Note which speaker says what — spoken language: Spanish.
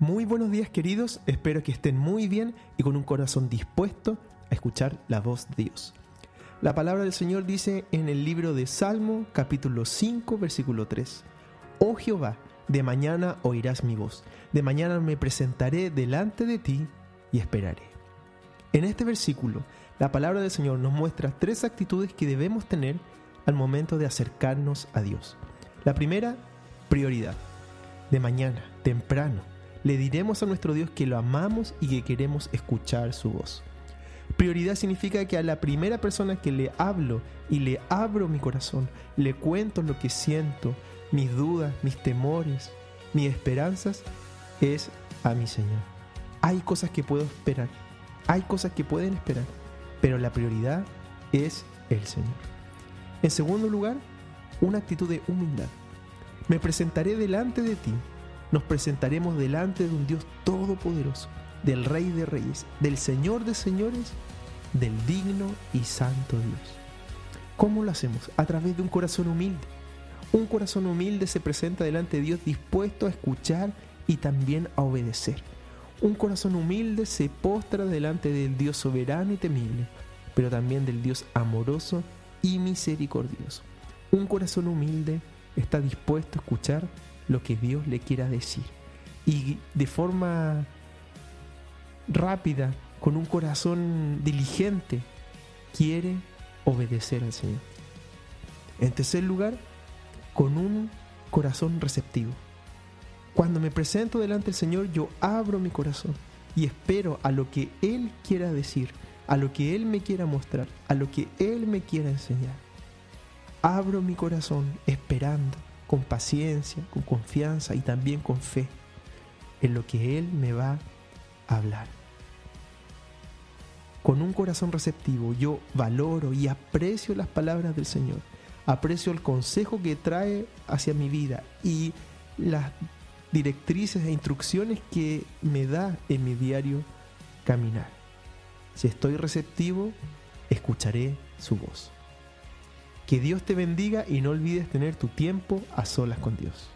Speaker 1: Muy buenos días queridos, espero que estén muy bien y con un corazón dispuesto a escuchar la voz de Dios. La palabra del Señor dice en el libro de Salmo capítulo 5 versículo 3, Oh Jehová, de mañana oirás mi voz, de mañana me presentaré delante de ti y esperaré. En este versículo, la palabra del Señor nos muestra tres actitudes que debemos tener al momento de acercarnos a Dios. La primera, prioridad. De mañana, temprano, le diremos a nuestro Dios que lo amamos y que queremos escuchar su voz. Prioridad significa que a la primera persona que le hablo y le abro mi corazón, le cuento lo que siento, mis dudas, mis temores, mis esperanzas, es a mi Señor. Hay cosas que puedo esperar, hay cosas que pueden esperar, pero la prioridad es el Señor. En segundo lugar, una actitud de humildad. Me presentaré delante de ti nos presentaremos delante de un Dios todopoderoso, del Rey de Reyes, del Señor de Señores, del digno y santo Dios. ¿Cómo lo hacemos? A través de un corazón humilde. Un corazón humilde se presenta delante de Dios dispuesto a escuchar y también a obedecer. Un corazón humilde se postra delante del Dios soberano y temible, pero también del Dios amoroso y misericordioso. Un corazón humilde está dispuesto a escuchar lo que Dios le quiera decir. Y de forma rápida, con un corazón diligente, quiere obedecer al Señor. En tercer lugar, con un corazón receptivo. Cuando me presento delante del Señor, yo abro mi corazón y espero a lo que Él quiera decir, a lo que Él me quiera mostrar, a lo que Él me quiera enseñar. Abro mi corazón esperando con paciencia, con confianza y también con fe en lo que Él me va a hablar. Con un corazón receptivo yo valoro y aprecio las palabras del Señor, aprecio el consejo que trae hacia mi vida y las directrices e instrucciones que me da en mi diario caminar. Si estoy receptivo, escucharé su voz. Que Dios te bendiga y no olvides tener tu tiempo a solas con Dios.